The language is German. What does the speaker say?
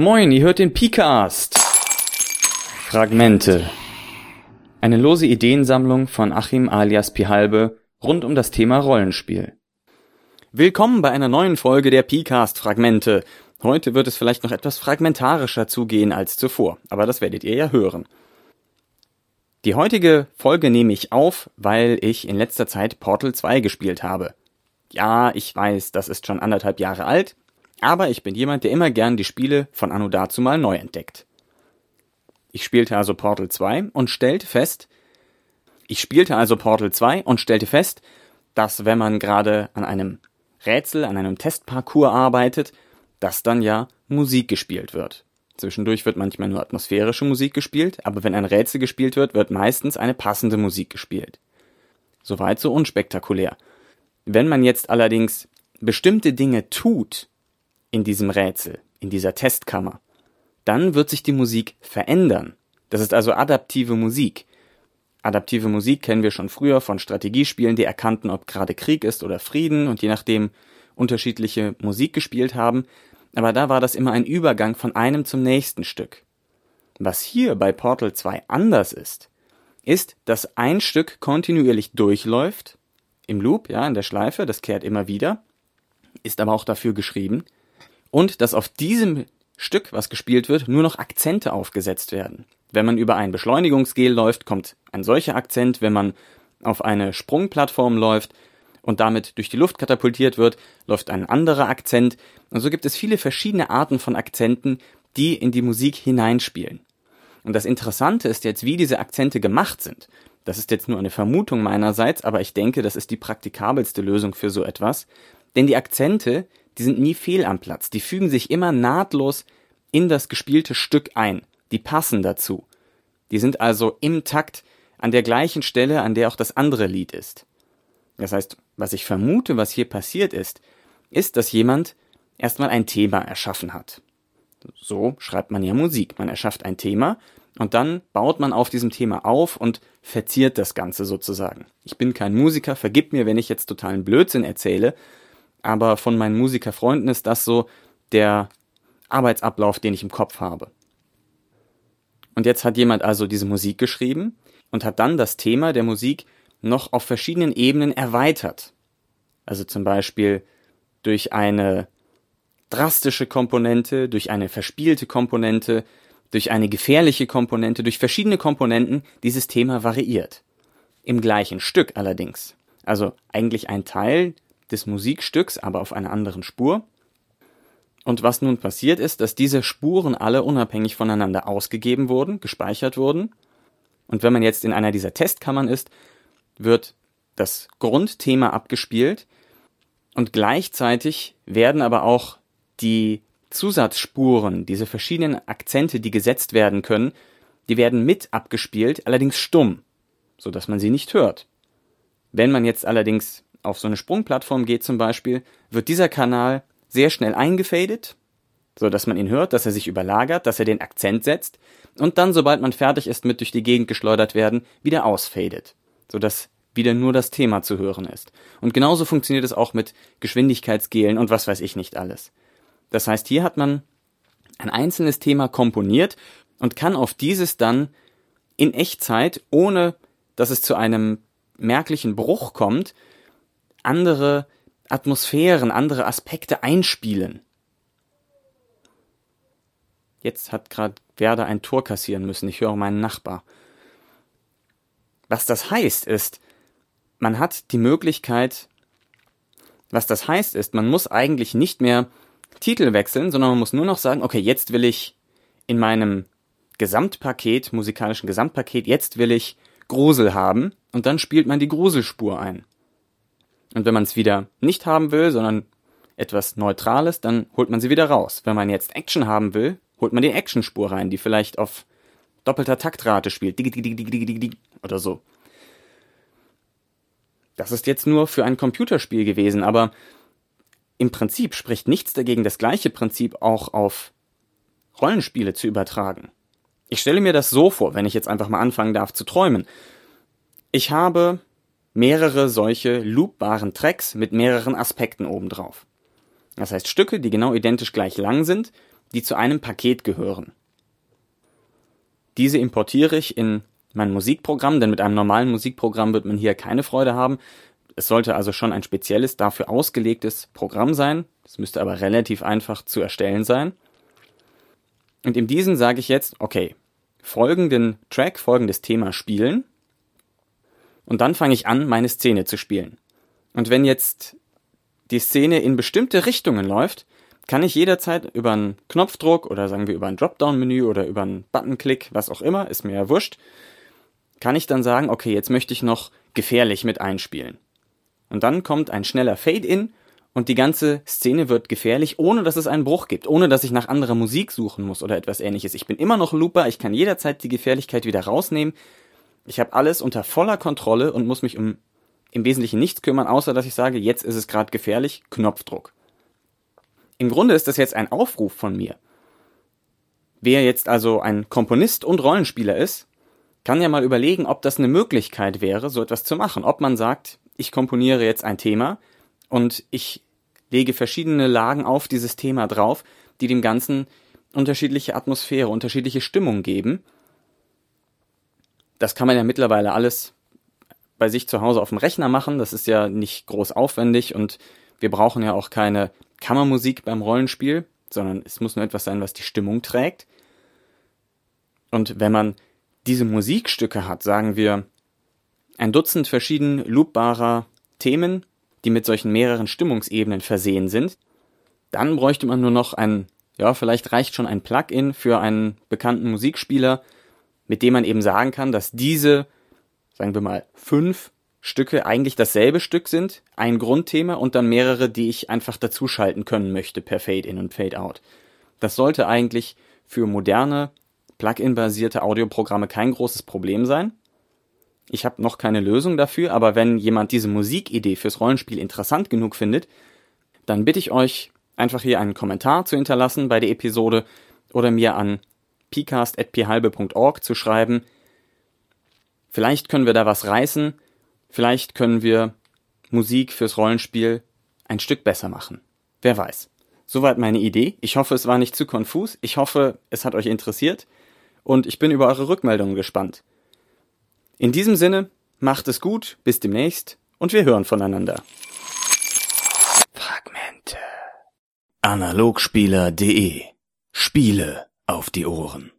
Moin, ihr hört den Picast. Fragmente. Eine lose Ideensammlung von Achim alias Pihalbe rund um das Thema Rollenspiel. Willkommen bei einer neuen Folge der Picast Fragmente. Heute wird es vielleicht noch etwas fragmentarischer zugehen als zuvor, aber das werdet ihr ja hören. Die heutige Folge nehme ich auf, weil ich in letzter Zeit Portal 2 gespielt habe. Ja, ich weiß, das ist schon anderthalb Jahre alt, aber ich bin jemand, der immer gern die Spiele von Anno dazu mal neu entdeckt. Ich spielte also Portal 2 und stellte fest, ich spielte also Portal 2 und stellte fest, dass wenn man gerade an einem Rätsel, an einem Testparcours arbeitet, dass dann ja Musik gespielt wird. Zwischendurch wird manchmal nur atmosphärische Musik gespielt, aber wenn ein Rätsel gespielt wird, wird meistens eine passende Musik gespielt. Soweit so unspektakulär. Wenn man jetzt allerdings bestimmte Dinge tut, in diesem Rätsel, in dieser Testkammer, dann wird sich die Musik verändern. Das ist also adaptive Musik. Adaptive Musik kennen wir schon früher von Strategiespielen, die erkannten, ob gerade Krieg ist oder Frieden und je nachdem unterschiedliche Musik gespielt haben. Aber da war das immer ein Übergang von einem zum nächsten Stück. Was hier bei Portal 2 anders ist, ist, dass ein Stück kontinuierlich durchläuft, im Loop, ja, in der Schleife, das kehrt immer wieder, ist aber auch dafür geschrieben, und dass auf diesem Stück, was gespielt wird, nur noch Akzente aufgesetzt werden. Wenn man über ein Beschleunigungsgel läuft, kommt ein solcher Akzent. Wenn man auf eine Sprungplattform läuft und damit durch die Luft katapultiert wird, läuft ein anderer Akzent. Und so gibt es viele verschiedene Arten von Akzenten, die in die Musik hineinspielen. Und das Interessante ist jetzt, wie diese Akzente gemacht sind. Das ist jetzt nur eine Vermutung meinerseits, aber ich denke, das ist die praktikabelste Lösung für so etwas. Denn die Akzente, die sind nie fehl am Platz. Die fügen sich immer nahtlos in das gespielte Stück ein. Die passen dazu. Die sind also im Takt an der gleichen Stelle, an der auch das andere Lied ist. Das heißt, was ich vermute, was hier passiert ist, ist, dass jemand erstmal ein Thema erschaffen hat. So schreibt man ja Musik. Man erschafft ein Thema und dann baut man auf diesem Thema auf und verziert das Ganze sozusagen. Ich bin kein Musiker, vergib mir, wenn ich jetzt totalen Blödsinn erzähle, aber von meinen Musikerfreunden ist das so der Arbeitsablauf, den ich im Kopf habe. Und jetzt hat jemand also diese Musik geschrieben und hat dann das Thema der Musik noch auf verschiedenen Ebenen erweitert. Also zum Beispiel durch eine drastische Komponente, durch eine verspielte Komponente, durch eine gefährliche Komponente, durch verschiedene Komponenten dieses Thema variiert. Im gleichen Stück allerdings. Also eigentlich ein Teil des Musikstücks, aber auf einer anderen Spur. Und was nun passiert ist, dass diese Spuren alle unabhängig voneinander ausgegeben wurden, gespeichert wurden. Und wenn man jetzt in einer dieser Testkammern ist, wird das Grundthema abgespielt und gleichzeitig werden aber auch die Zusatzspuren, diese verschiedenen Akzente, die gesetzt werden können, die werden mit abgespielt, allerdings stumm, so dass man sie nicht hört. Wenn man jetzt allerdings auf so eine Sprungplattform geht zum Beispiel, wird dieser Kanal sehr schnell eingefadet, so dass man ihn hört, dass er sich überlagert, dass er den Akzent setzt und dann, sobald man fertig ist mit durch die Gegend geschleudert werden, wieder ausfadet, so dass wieder nur das Thema zu hören ist. Und genauso funktioniert es auch mit Geschwindigkeitsgelen und was weiß ich nicht alles. Das heißt, hier hat man ein einzelnes Thema komponiert und kann auf dieses dann in Echtzeit, ohne dass es zu einem merklichen Bruch kommt, andere Atmosphären, andere Aspekte einspielen. Jetzt hat gerade Werder ein Tor kassieren müssen. Ich höre meinen Nachbar. Was das heißt ist, man hat die Möglichkeit, was das heißt ist, man muss eigentlich nicht mehr Titel wechseln, sondern man muss nur noch sagen, okay, jetzt will ich in meinem Gesamtpaket, musikalischen Gesamtpaket, jetzt will ich Grusel haben und dann spielt man die Gruselspur ein. Und wenn man es wieder nicht haben will, sondern etwas Neutrales, dann holt man sie wieder raus. Wenn man jetzt Action haben will, holt man die Actionspur rein, die vielleicht auf doppelter Taktrate spielt. Oder so. Das ist jetzt nur für ein Computerspiel gewesen, aber im Prinzip spricht nichts dagegen, das gleiche Prinzip auch auf Rollenspiele zu übertragen. Ich stelle mir das so vor, wenn ich jetzt einfach mal anfangen darf zu träumen. Ich habe mehrere solche loopbaren Tracks mit mehreren Aspekten obendrauf. Das heißt Stücke, die genau identisch gleich lang sind, die zu einem Paket gehören. Diese importiere ich in mein Musikprogramm, denn mit einem normalen Musikprogramm wird man hier keine Freude haben. Es sollte also schon ein spezielles, dafür ausgelegtes Programm sein. Das müsste aber relativ einfach zu erstellen sein. Und in diesem sage ich jetzt, okay, folgenden Track, folgendes Thema spielen. Und dann fange ich an, meine Szene zu spielen. Und wenn jetzt die Szene in bestimmte Richtungen läuft, kann ich jederzeit über einen Knopfdruck oder sagen wir über ein Dropdown-Menü oder über einen Buttonklick, was auch immer, ist mir ja wurscht, kann ich dann sagen, okay, jetzt möchte ich noch gefährlich mit einspielen. Und dann kommt ein schneller Fade-in und die ganze Szene wird gefährlich, ohne dass es einen Bruch gibt, ohne dass ich nach anderer Musik suchen muss oder etwas ähnliches. Ich bin immer noch Looper, ich kann jederzeit die Gefährlichkeit wieder rausnehmen. Ich habe alles unter voller Kontrolle und muss mich um im Wesentlichen nichts kümmern, außer dass ich sage, jetzt ist es gerade gefährlich, Knopfdruck. Im Grunde ist das jetzt ein Aufruf von mir. Wer jetzt also ein Komponist und Rollenspieler ist, kann ja mal überlegen, ob das eine Möglichkeit wäre, so etwas zu machen. Ob man sagt, ich komponiere jetzt ein Thema und ich lege verschiedene Lagen auf dieses Thema drauf, die dem Ganzen unterschiedliche Atmosphäre, unterschiedliche Stimmung geben. Das kann man ja mittlerweile alles bei sich zu Hause auf dem Rechner machen. Das ist ja nicht groß aufwendig und wir brauchen ja auch keine Kammermusik beim Rollenspiel, sondern es muss nur etwas sein, was die Stimmung trägt. Und wenn man diese Musikstücke hat, sagen wir ein Dutzend verschieden loopbarer Themen, die mit solchen mehreren Stimmungsebenen versehen sind, dann bräuchte man nur noch ein, ja, vielleicht reicht schon ein Plugin für einen bekannten Musikspieler, mit dem man eben sagen kann, dass diese, sagen wir mal, fünf Stücke eigentlich dasselbe Stück sind, ein Grundthema und dann mehrere, die ich einfach dazuschalten können möchte per Fade-in und Fade-out. Das sollte eigentlich für moderne, Plugin-basierte Audioprogramme kein großes Problem sein. Ich habe noch keine Lösung dafür, aber wenn jemand diese Musikidee fürs Rollenspiel interessant genug findet, dann bitte ich euch, einfach hier einen Kommentar zu hinterlassen bei der Episode oder mir an pcast.phalbe.org zu schreiben. Vielleicht können wir da was reißen, Vielleicht können wir Musik fürs Rollenspiel ein Stück besser machen. Wer weiß. Soweit meine Idee. Ich hoffe, es war nicht zu konfus. Ich hoffe, es hat euch interessiert. Und ich bin über eure Rückmeldungen gespannt. In diesem Sinne, macht es gut, bis demnächst und wir hören voneinander. Fragmente. Analogspieler.de Spiele auf die Ohren.